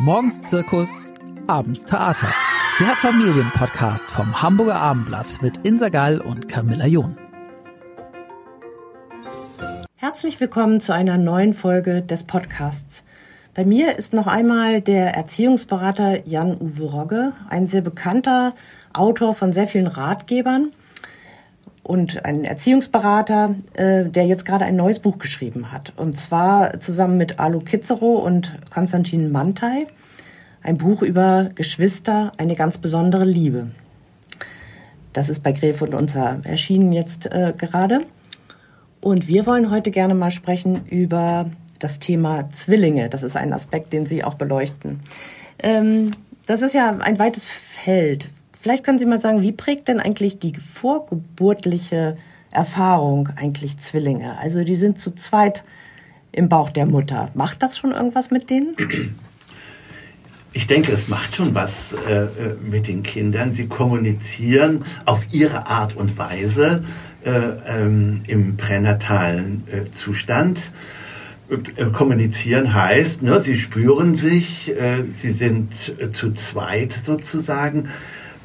Morgens Zirkus, abends Theater. Der Familienpodcast vom Hamburger Abendblatt mit Insa Gall und Camilla John. Herzlich willkommen zu einer neuen Folge des Podcasts. Bei mir ist noch einmal der Erziehungsberater Jan-Uwe Rogge, ein sehr bekannter Autor von sehr vielen Ratgebern und ein Erziehungsberater, äh, der jetzt gerade ein neues Buch geschrieben hat. Und zwar zusammen mit Alu Kizero und Konstantin Mantei. Ein Buch über Geschwister, eine ganz besondere Liebe. Das ist bei Gräfe und Unser erschienen jetzt äh, gerade. Und wir wollen heute gerne mal sprechen über das Thema Zwillinge. Das ist ein Aspekt, den Sie auch beleuchten. Ähm, das ist ja ein weites Feld. Vielleicht können Sie mal sagen, wie prägt denn eigentlich die vorgeburtliche Erfahrung eigentlich Zwillinge? Also die sind zu zweit im Bauch der Mutter. Macht das schon irgendwas mit denen? Ich denke, es macht schon was äh, äh mit den Kindern. Sie kommunizieren auf ihre Art und Weise äh, ähm, im pränatalen äh, Zustand. Äh, kommunizieren heißt, ne, sie spüren sich, äh, sie sind zu zweit sozusagen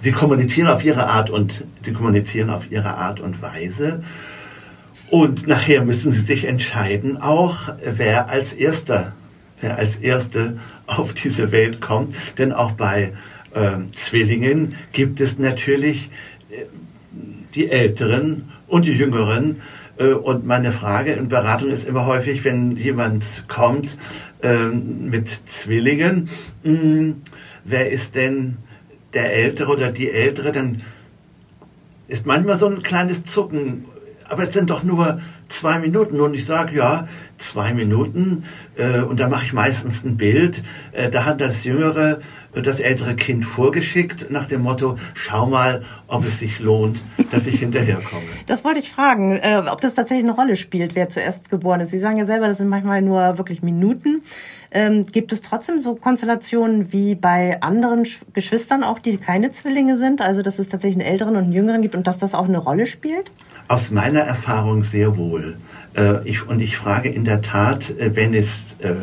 sie kommunizieren auf ihre Art und sie kommunizieren auf ihre Art und Weise. Und nachher müssen sie sich entscheiden, auch wer als erster, wer als erste auf diese Welt kommt. Denn auch bei äh, Zwillingen gibt es natürlich äh, die Älteren und die Jüngeren. Äh, und meine Frage in Beratung ist immer häufig, wenn jemand kommt äh, mit Zwillingen, mh, hm, wer ist denn der Ältere oder die Ältere, dann ist manchmal so ein kleines Zucken. Aber es sind doch nur zwei Minuten. Und ich sage, ja, zwei Minuten. Äh, und da mache ich meistens ein Bild. Äh, da hat das jüngere, das ältere Kind vorgeschickt nach dem Motto, schau mal, ob es sich lohnt, dass ich hinterherkomme. Das wollte ich fragen, äh, ob das tatsächlich eine Rolle spielt, wer zuerst geboren ist. Sie sagen ja selber, das sind manchmal nur wirklich Minuten. Ähm, gibt es trotzdem so Konstellationen wie bei anderen Sch Geschwistern auch, die keine Zwillinge sind? Also, dass es tatsächlich einen älteren und einen jüngeren gibt und dass das auch eine Rolle spielt? Aus meiner Erfahrung sehr wohl. Äh, ich, und ich frage in der Tat, äh, wenn es, äh,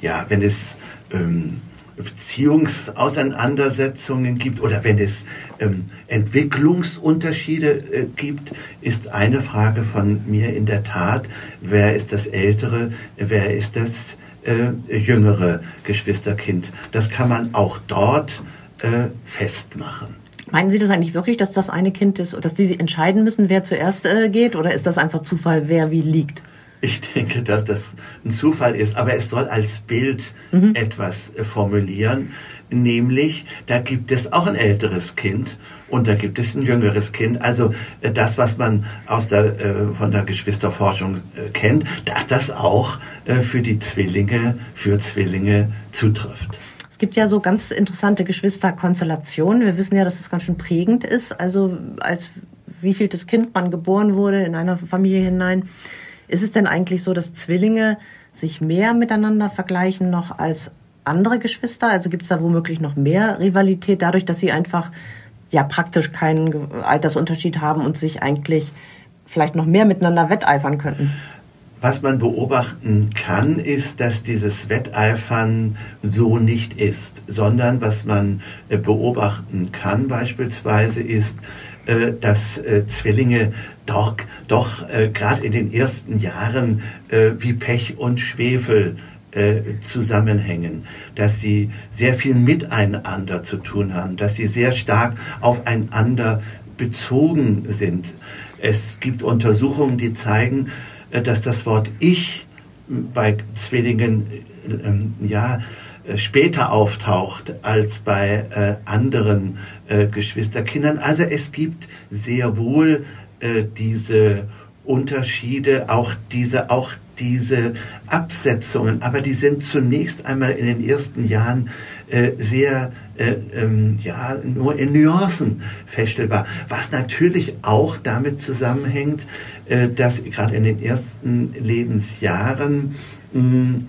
ja, wenn es ähm, Beziehungsauseinandersetzungen gibt oder wenn es ähm, Entwicklungsunterschiede äh, gibt, ist eine Frage von mir in der Tat, wer ist das ältere, wer ist das äh, jüngere Geschwisterkind. Das kann man auch dort äh, festmachen. Meinen Sie das eigentlich wirklich, dass das eine Kind ist, dass Sie entscheiden müssen, wer zuerst äh, geht, oder ist das einfach Zufall, wer wie liegt? Ich denke, dass das ein Zufall ist, aber es soll als Bild mhm. etwas äh, formulieren, nämlich da gibt es auch ein älteres Kind und da gibt es ein jüngeres Kind. Also äh, das, was man aus der, äh, von der Geschwisterforschung kennt, dass das auch für die Zwillinge, für Zwillinge zutrifft. Es gibt ja so ganz interessante Geschwisterkonstellationen. Wir wissen ja, dass es ganz schön prägend ist. Also als wievieltes Kind man geboren wurde in einer Familie hinein. Ist es denn eigentlich so, dass Zwillinge sich mehr miteinander vergleichen noch als andere Geschwister? Also gibt es da womöglich noch mehr Rivalität dadurch, dass sie einfach ja praktisch keinen Altersunterschied haben und sich eigentlich vielleicht noch mehr miteinander wetteifern könnten? Was man beobachten kann, ist, dass dieses Wetteifern so nicht ist, sondern was man äh, beobachten kann beispielsweise ist, äh, dass äh, Zwillinge doch, doch gerade in den ersten Jahren wie Pech und Schwefel zusammenhängen, dass sie sehr viel miteinander zu tun haben, dass sie sehr stark aufeinander bezogen sind. Es gibt Untersuchungen, die zeigen, dass das Wort Ich bei Zwillingen äh, ja, später auftaucht als bei äh, anderen äh, Geschwisterkindern. Also es gibt sehr wohl äh, diese Unterschiede, auch diese, auch diese Absetzungen, aber die sind zunächst einmal in den ersten Jahren äh, sehr, äh, ähm, ja, nur in Nuancen feststellbar. Was natürlich auch damit zusammenhängt, äh, dass gerade in den ersten Lebensjahren mh,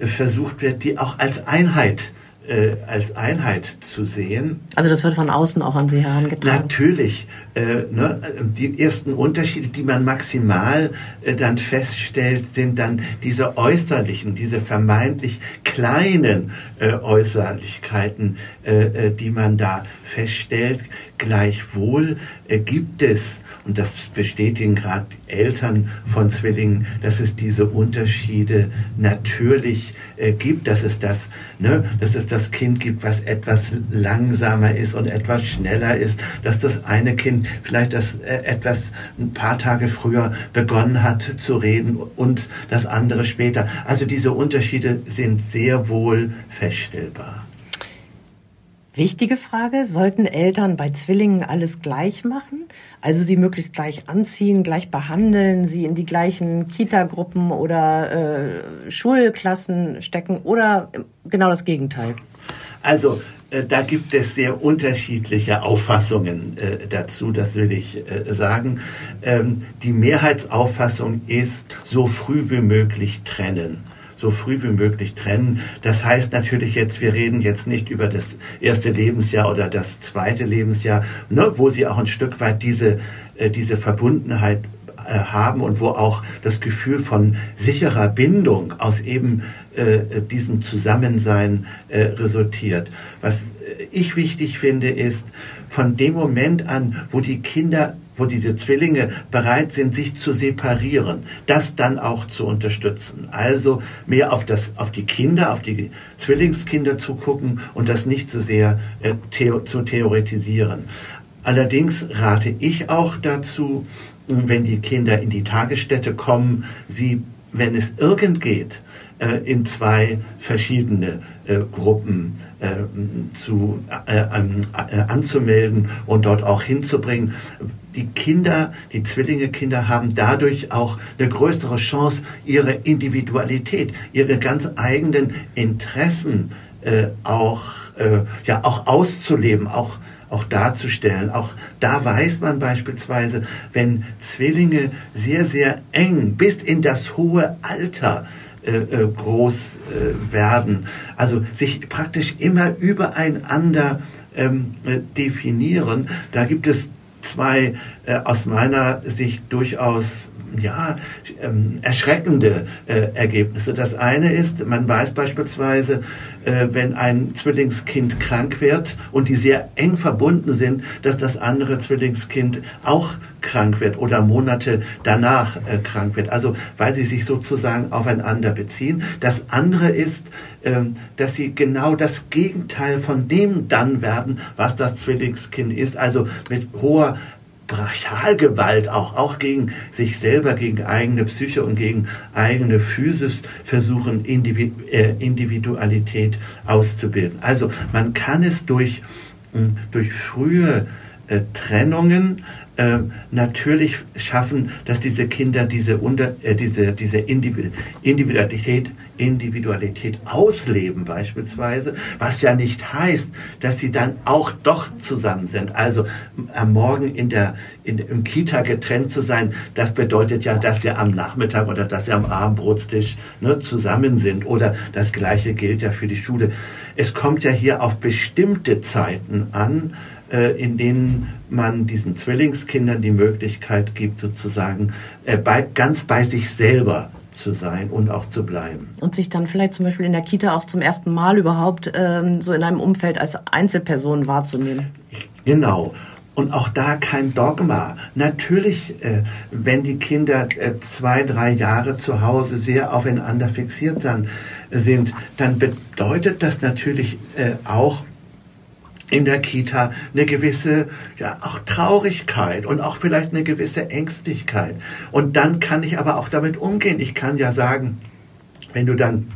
versucht wird, die auch als Einheit äh, als Einheit zu sehen. Also das wird von außen auch an Sie herangetragen? Natürlich. Äh, ne, die ersten Unterschiede, die man maximal äh, dann feststellt, sind dann diese äußerlichen, diese vermeintlich kleinen äh, Äußerlichkeiten, äh, äh, die man da feststellt. Gleichwohl gibt es und das bestätigen gerade Eltern von Zwillingen, dass es diese Unterschiede natürlich äh, gibt, dass es das, ne, dass es das Kind gibt, was etwas langsamer ist und etwas schneller ist, dass das eine Kind vielleicht das äh, etwas ein paar Tage früher begonnen hat zu reden und das andere später. Also diese Unterschiede sind sehr wohl feststellbar. Wichtige Frage, sollten Eltern bei Zwillingen alles gleich machen? Also sie möglichst gleich anziehen, gleich behandeln, sie in die gleichen Kita-Gruppen oder äh, Schulklassen stecken oder genau das Gegenteil? Also äh, da gibt es sehr unterschiedliche Auffassungen äh, dazu, das will ich äh, sagen. Ähm, die Mehrheitsauffassung ist, so früh wie möglich trennen so früh wie möglich trennen. Das heißt natürlich jetzt, wir reden jetzt nicht über das erste Lebensjahr oder das zweite Lebensjahr, ne, wo sie auch ein Stück weit diese, äh, diese Verbundenheit haben und wo auch das Gefühl von sicherer Bindung aus eben äh, diesem Zusammensein äh, resultiert. Was äh, ich wichtig finde, ist, von dem Moment an, wo die Kinder wo diese Zwillinge bereit sind, sich zu separieren, das dann auch zu unterstützen. Also mehr auf, das, auf die Kinder, auf die Zwillingskinder zu gucken und das nicht so sehr äh, theo zu theoretisieren. Allerdings rate ich auch dazu, wenn die Kinder in die Tagesstätte kommen, sie, wenn es irgend geht, äh, in zwei verschiedene äh, Gruppen äh, zu, äh, äh, anzumelden und dort auch hinzubringen. Die Kinder, die Zwillinge-Kinder haben dadurch auch eine größere Chance, ihre Individualität, ihre ganz eigenen Interessen äh, auch, ja, auch auszuleben, auch auch darzustellen. Auch da weiß man beispielsweise, wenn Zwillinge sehr, sehr eng bis in das hohe Alter äh, äh, groß äh, werden. Also sich praktisch immer übereinander ähm, definieren. Da gibt es zwei aus meiner Sicht durchaus ja, ähm, erschreckende äh, Ergebnisse. Das eine ist, man weiß beispielsweise, äh, wenn ein Zwillingskind krank wird und die sehr eng verbunden sind, dass das andere Zwillingskind auch krank wird oder Monate danach äh, krank wird. Also weil sie sich sozusagen aufeinander beziehen. Das andere ist, ähm, dass sie genau das Gegenteil von dem dann werden, was das Zwillingskind ist. Also mit hoher Brachialgewalt auch, auch gegen sich selber, gegen eigene Psyche und gegen eigene Physis versuchen, äh, Individualität auszubilden. Also man kann es durch, hm, durch frühe äh, Trennungen äh, natürlich schaffen, dass diese Kinder diese, unter, äh, diese, diese Individualität Individualität ausleben beispielsweise, was ja nicht heißt, dass sie dann auch doch zusammen sind. Also am Morgen in der, in, im Kita getrennt zu sein, das bedeutet ja, dass sie am Nachmittag oder dass sie am Abendbrotstisch ne, zusammen sind. Oder das Gleiche gilt ja für die Schule. Es kommt ja hier auf bestimmte Zeiten an, in denen man diesen Zwillingskindern die Möglichkeit gibt, sozusagen äh, bei, ganz bei sich selber zu sein und auch zu bleiben. Und sich dann vielleicht zum Beispiel in der Kita auch zum ersten Mal überhaupt ähm, so in einem Umfeld als Einzelperson wahrzunehmen. Genau. Und auch da kein Dogma. Natürlich, äh, wenn die Kinder äh, zwei, drei Jahre zu Hause sehr aufeinander fixiert sind, dann bedeutet das natürlich äh, auch, in der Kita eine gewisse, ja, auch Traurigkeit und auch vielleicht eine gewisse Ängstlichkeit. Und dann kann ich aber auch damit umgehen. Ich kann ja sagen, wenn du dann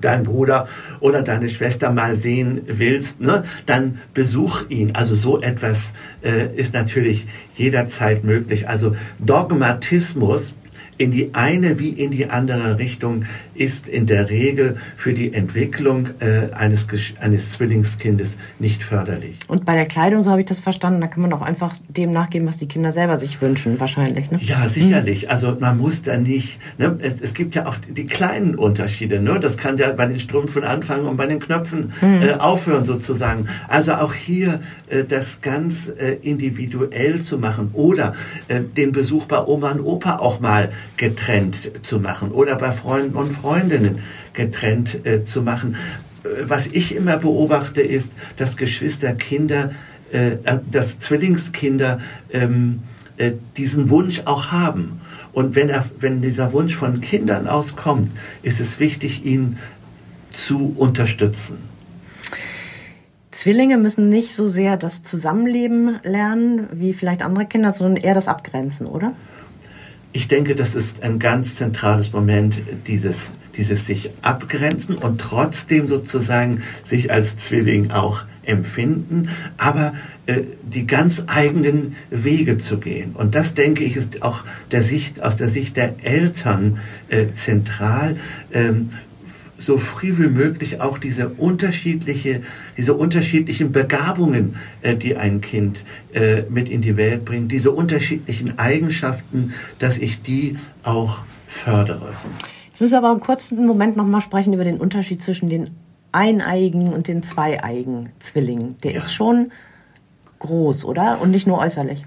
deinen Bruder oder deine Schwester mal sehen willst, ne, dann besuch ihn. Also so etwas äh, ist natürlich jederzeit möglich. Also Dogmatismus in die eine wie in die andere Richtung ist in der Regel für die Entwicklung äh, eines, eines Zwillingskindes nicht förderlich. Und bei der Kleidung, so habe ich das verstanden, da kann man auch einfach dem nachgeben, was die Kinder selber sich wünschen, wahrscheinlich. Ne? Ja, sicherlich. Also man muss da nicht, ne, es, es, gibt ja auch die kleinen Unterschiede. Ne? Das kann ja bei den Strümpfen anfangen und bei den Knöpfen mhm. äh, aufhören sozusagen. Also auch hier äh, das ganz äh, individuell zu machen oder äh, den Besuch bei Oma und Opa auch mal getrennt zu machen oder bei Freunden und Freundinnen getrennt äh, zu machen. Äh, was ich immer beobachte, ist, dass Geschwisterkinder, äh, äh, dass Zwillingskinder ähm, äh, diesen Wunsch auch haben. Und wenn, er, wenn dieser Wunsch von Kindern auskommt, ist es wichtig, ihn zu unterstützen. Zwillinge müssen nicht so sehr das Zusammenleben lernen wie vielleicht andere Kinder, sondern eher das Abgrenzen, oder? Ich denke, das ist ein ganz zentrales Moment, dieses, dieses sich abgrenzen und trotzdem sozusagen sich als Zwilling auch empfinden, aber äh, die ganz eigenen Wege zu gehen. Und das, denke ich, ist auch der Sicht, aus der Sicht der Eltern äh, zentral. Ähm, so früh wie möglich auch diese unterschiedliche, diese unterschiedlichen Begabungen, äh, die ein Kind äh, mit in die Welt bringt, diese unterschiedlichen Eigenschaften, dass ich die auch fördere. Jetzt müssen wir aber einen kurzen Moment noch mal sprechen über den Unterschied zwischen den eineigen und den zweieigen Zwillingen. Der ja. ist schon groß, oder? Und nicht nur äußerlich.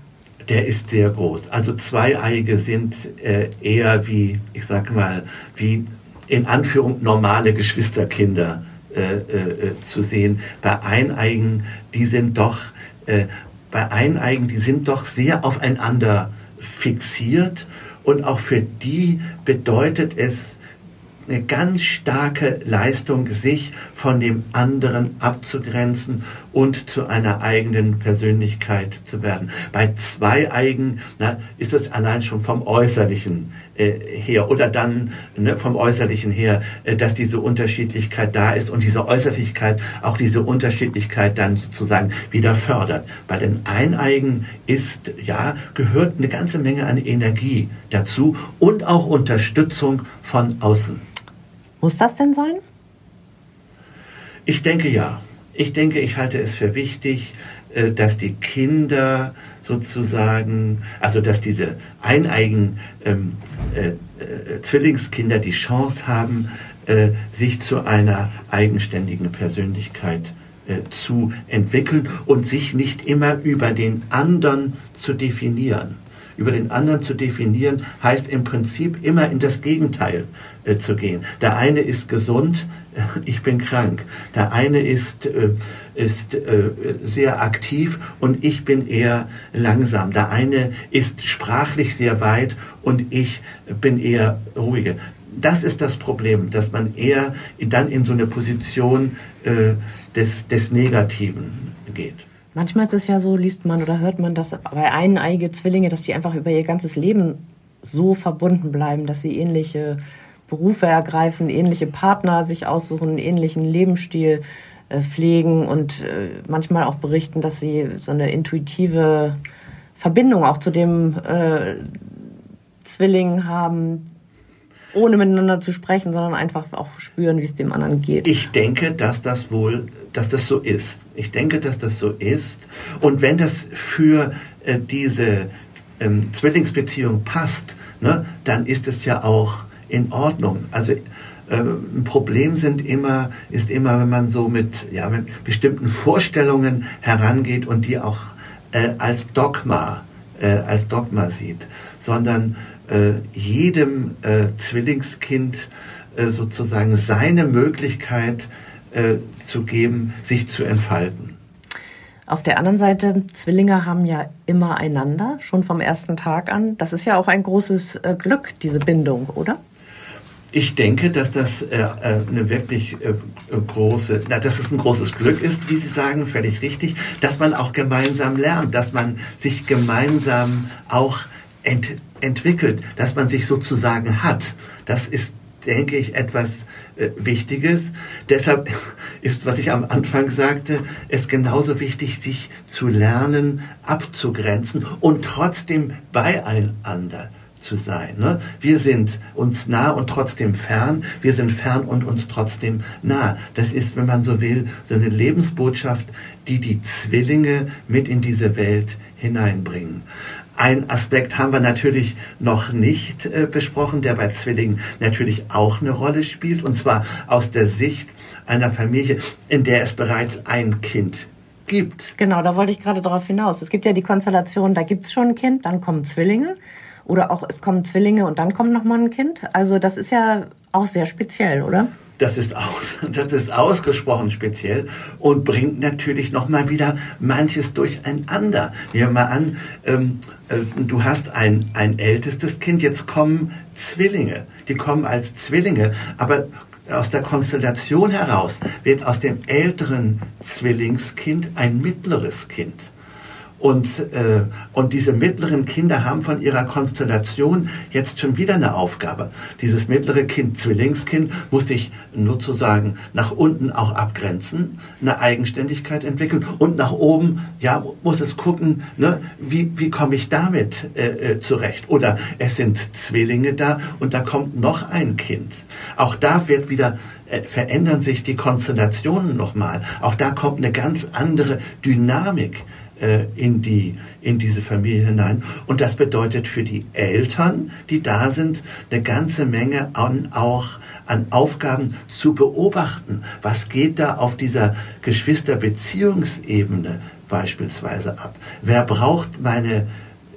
Der ist sehr groß. Also Zweieige sind äh, eher wie, ich sag mal, wie in Anführung normale Geschwisterkinder äh, äh, zu sehen. Bei Eineigen, die sind doch, äh, bei Eineigen, die sind doch sehr aufeinander fixiert und auch für die bedeutet es eine ganz starke Leistung, sich von dem anderen abzugrenzen und zu einer eigenen Persönlichkeit zu werden. Bei zwei Eigen na, ist es allein schon vom Äußerlichen äh, her oder dann ne, vom Äußerlichen her, äh, dass diese Unterschiedlichkeit da ist und diese Äußerlichkeit auch diese Unterschiedlichkeit dann sozusagen wieder fördert. Bei den Eineigen ist, ja, gehört eine ganze Menge an Energie dazu und auch Unterstützung von außen. Muss das denn sein? Ich denke ja. Ich denke, ich halte es für wichtig, äh, dass die Kinder sozusagen, also dass diese eineigen ähm, äh, äh, Zwillingskinder die Chance haben, äh, sich zu einer eigenständigen Persönlichkeit äh, zu entwickeln und sich nicht immer über den anderen zu definieren über den anderen zu definieren, heißt im Prinzip immer in das Gegenteil äh, zu gehen. Der eine ist gesund, ich bin krank. Der eine ist, äh, ist äh, sehr aktiv und ich bin eher langsam. Der eine ist sprachlich sehr weit und ich bin eher ruhiger. Das ist das Problem, dass man eher dann in so eine Position äh, des, des Negativen geht. Manchmal ist es ja so, liest man oder hört man, dass bei eineige Zwillinge, dass die einfach über ihr ganzes Leben so verbunden bleiben, dass sie ähnliche Berufe ergreifen, ähnliche Partner sich aussuchen, einen ähnlichen Lebensstil äh, pflegen und äh, manchmal auch berichten, dass sie so eine intuitive Verbindung auch zu dem äh, Zwilling haben, ohne miteinander zu sprechen, sondern einfach auch spüren, wie es dem anderen geht. Ich denke, dass das wohl, dass das so ist. Ich denke, dass das so ist. Und wenn das für äh, diese ähm, Zwillingsbeziehung passt, ne, dann ist es ja auch in Ordnung. Also äh, ein Problem sind immer, ist immer, wenn man so mit, ja, mit bestimmten Vorstellungen herangeht und die auch äh, als Dogma, äh, als Dogma sieht, sondern jedem äh, Zwillingskind äh, sozusagen seine Möglichkeit äh, zu geben, sich zu entfalten. Auf der anderen Seite, Zwillinge haben ja immer einander, schon vom ersten Tag an. Das ist ja auch ein großes äh, Glück, diese Bindung, oder? Ich denke, dass das äh, äh eine wirklich äh, große, na, dass es ein großes Glück ist, wie Sie sagen, völlig richtig, dass man auch gemeinsam lernt, dass man sich gemeinsam auch ent entwickelt, dass man sich sozusagen hat. Das ist, denke ich, etwas äh, Wichtiges. Deshalb ist, was ich am Anfang sagte, es genauso wichtig, sich zu lernen, abzugrenzen und trotzdem beieinander zu sein. Ne? Wir sind uns nah und trotzdem fern. Wir sind fern und uns trotzdem nah. Das ist, wenn man so will, so eine Lebensbotschaft, die die Zwillinge mit in diese Welt hineinbringen. Ein Aspekt haben wir natürlich noch nicht äh, besprochen, der bei Zwillingen natürlich auch eine Rolle spielt, und zwar aus der Sicht einer Familie, in der es bereits ein Kind gibt. Genau, da wollte ich gerade darauf hinaus. Es gibt ja die Konstellation, da gibt es schon ein Kind, dann kommen Zwillinge. Oder auch es kommen Zwillinge und dann kommt nochmal ein Kind. Also das ist ja auch sehr speziell, oder? Das ist, aus, das ist ausgesprochen speziell und bringt natürlich nochmal wieder manches durcheinander. Nehmen wir mal an, ähm, äh, du hast ein, ein ältestes Kind, jetzt kommen Zwillinge. Die kommen als Zwillinge, aber aus der Konstellation heraus wird aus dem älteren Zwillingskind ein mittleres Kind. Und, äh, und diese mittleren Kinder haben von ihrer Konstellation jetzt schon wieder eine Aufgabe. Dieses mittlere Kind, Zwillingskind, muss sich nur zu sagen nach unten auch abgrenzen, eine Eigenständigkeit entwickeln und nach oben, ja, muss es gucken, ne, wie, wie komme ich damit äh, äh, zurecht. Oder es sind Zwillinge da und da kommt noch ein Kind. Auch da wird wieder äh, verändern sich die Konstellationen nochmal. Auch da kommt eine ganz andere Dynamik äh, in, die, in diese Familie hinein. Und das bedeutet für die Eltern, die da sind, eine ganze Menge an, auch an Aufgaben zu beobachten. Was geht da auf dieser Geschwisterbeziehungsebene beispielsweise ab? Wer braucht meine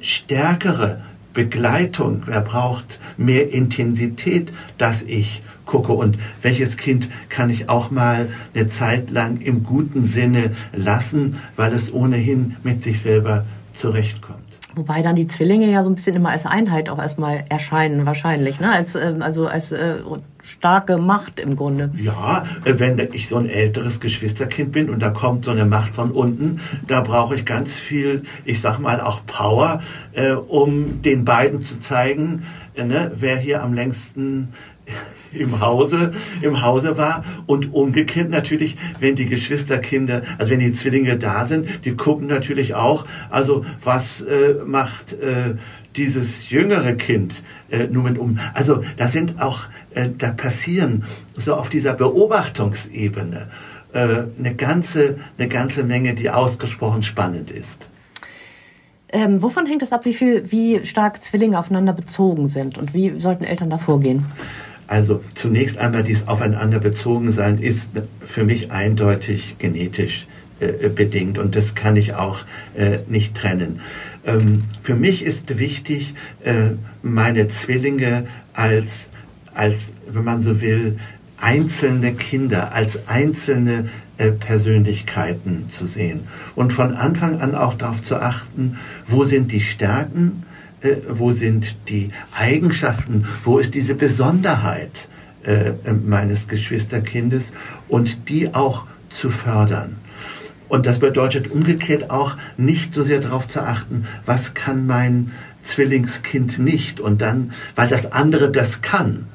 stärkere Begleitung? Wer braucht mehr Intensität, dass ich gucke und welches Kind kann ich auch mal eine Zeit lang im guten Sinne lassen, weil es ohnehin mit sich selber zurechtkommt. Wobei dann die Zwillinge ja so ein bisschen immer als Einheit auch erstmal erscheinen, wahrscheinlich, ne? Als, äh, also als äh, starke Macht im Grunde. Ja, äh, wenn ich so ein älteres Geschwisterkind bin und da kommt so eine Macht von unten, da brauche ich ganz viel, ich sag mal auch Power, äh, um den beiden zu zeigen, äh, ne, wer hier am längsten im Hause, im Hause war und umgekehrt natürlich, wenn die Geschwisterkinder, also wenn die Zwillinge da sind, die gucken natürlich auch, also was äh, macht äh, dieses jüngere Kind äh, nun um. Also da sind auch, äh, da passieren so auf dieser Beobachtungsebene äh, eine ganze, eine ganze Menge, die ausgesprochen spannend ist. Ähm, wovon hängt es ab, wie viel, wie stark Zwillinge aufeinander bezogen sind und wie sollten Eltern da vorgehen? Also zunächst einmal dies aufeinander bezogen sein ist für mich eindeutig genetisch äh, bedingt und das kann ich auch äh, nicht trennen. Ähm, für mich ist wichtig, äh, meine Zwillinge als, als, wenn man so will, einzelne Kinder, als einzelne äh, Persönlichkeiten zu sehen und von Anfang an auch darauf zu achten, wo sind die Stärken, äh, wo sind die Eigenschaften, wo ist diese Besonderheit äh, meines Geschwisterkindes? Und die auch zu fördern. Und das bedeutet umgekehrt auch nicht so sehr darauf zu achten, was kann mein Zwillingskind nicht? Und dann, weil das andere das kann,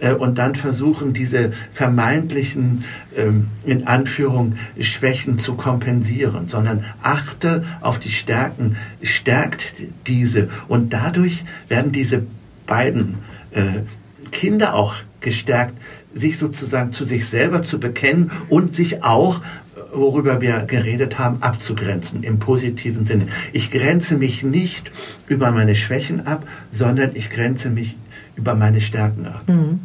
äh, und dann versuchen, diese vermeintlichen, ähm, in Anführung, Schwächen zu kompensieren, sondern achte auf die Stärken, stärkt diese. Und dadurch werden diese beiden äh, Kinder auch gestärkt, sich sozusagen zu sich selber zu bekennen und sich auch worüber wir geredet haben, abzugrenzen im positiven Sinne. Ich grenze mich nicht über meine Schwächen ab, sondern ich grenze mich über meine Stärken ab. Mhm.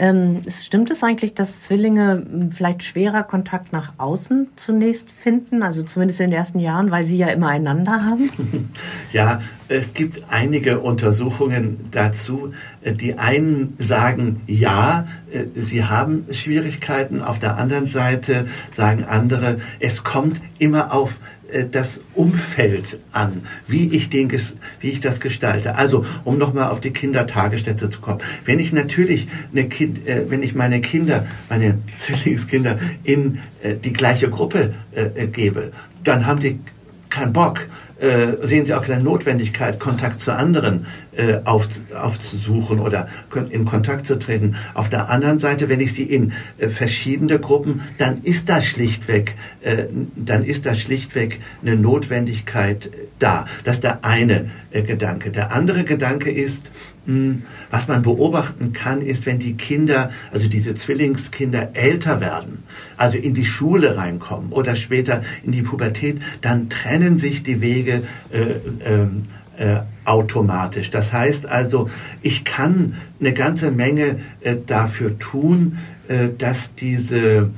Ähm, stimmt es eigentlich, dass Zwillinge hm, vielleicht schwerer Kontakt nach außen zunächst finden, also zumindest in den ersten Jahren, weil sie ja immer einander haben? Ja, es gibt einige Untersuchungen dazu. Die einen sagen, ja, äh, sie haben Schwierigkeiten. Auf der anderen Seite sagen andere, es kommt immer auf äh, das Umfeld an, wie ich, den, wie ich das gestalte. Also, um nochmal auf die Kindertagesstätte zu kommen. Wenn ich natürlich eine kind, äh, wenn ich meine Kinder, meine Zwillingskinder in äh, die gleiche Gruppe äh, äh, gebe, dann haben die keinen Bock, äh, sehen Sie auch keine Notwendigkeit, Kontakt zu anderen äh, auf, aufzusuchen oder in Kontakt zu treten. Auf der anderen Seite, wenn ich sie in äh, verschiedene Gruppen, dann ist da schlichtweg, äh, dann ist da schlichtweg eine Notwendigkeit da. Das ist der eine äh, Gedanke. Der andere Gedanke ist, was man beobachten kann, ist, wenn die Kinder, also diese Zwillingskinder älter werden, also in die Schule reinkommen oder später in die Pubertät, dann trennen sich die Wege äh, ähm, äh, automatisch. Das heißt also, ich kann eine ganze Menge äh, dafür tun, äh, dass diese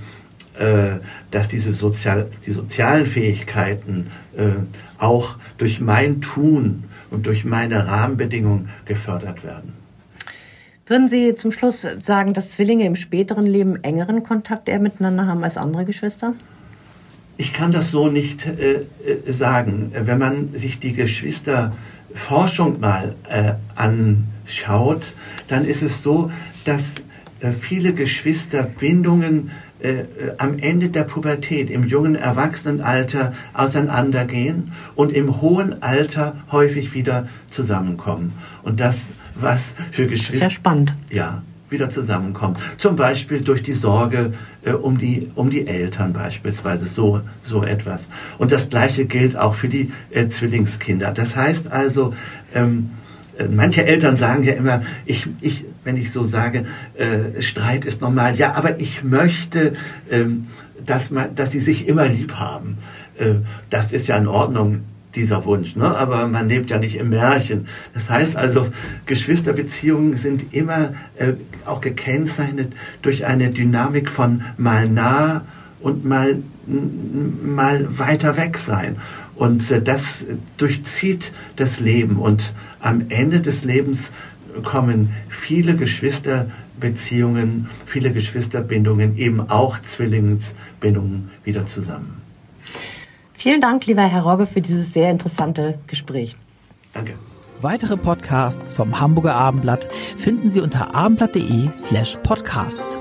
äh, dass diese sozial, die sozialen Fähigkeiten äh, auch durch mein Tun und durch meine Rahmenbedingungen gefördert werden. Würden Sie zum Schluss sagen, dass Zwillinge im späteren Leben engeren Kontakt eher miteinander haben als andere Geschwister? Ich kann das so nicht äh, äh sagen. Wenn man sich die Geschwisterforschung mal äh, anschaut, dann ist es so, dass viele Geschwisterbindungen äh, am Ende der Pubertät, im jungen Erwachsenenalter auseinandergehen und im hohen Alter häufig wieder zusammenkommen. Und das, was für Geschwister... Sehr spannend. Ja, wieder zusammenkommt. Zum Beispiel durch die Sorge äh, um, die, um die Eltern beispielsweise, so, so etwas. Und das Gleiche gilt auch für die äh, Zwillingskinder. Das heißt also, ähm, äh, manche Eltern sagen ja immer, ich, ich, wenn ich so sage, äh, Streit ist normal. Ja, aber ich möchte, ähm, dass, man, dass sie sich immer lieb haben. Äh, das ist ja in Ordnung, dieser Wunsch. Ne? Aber man lebt ja nicht im Märchen. Das heißt also, Geschwisterbeziehungen sind immer äh, auch gekennzeichnet durch eine Dynamik von mal nah und mal, mal weiter weg sein. Und äh, das durchzieht das Leben. Und am Ende des Lebens kommen viele Geschwisterbeziehungen, viele Geschwisterbindungen, eben auch Zwillingsbindungen wieder zusammen. Vielen Dank, lieber Herr Rogge, für dieses sehr interessante Gespräch. Danke. Weitere Podcasts vom Hamburger Abendblatt finden Sie unter abendblatt.de slash podcast.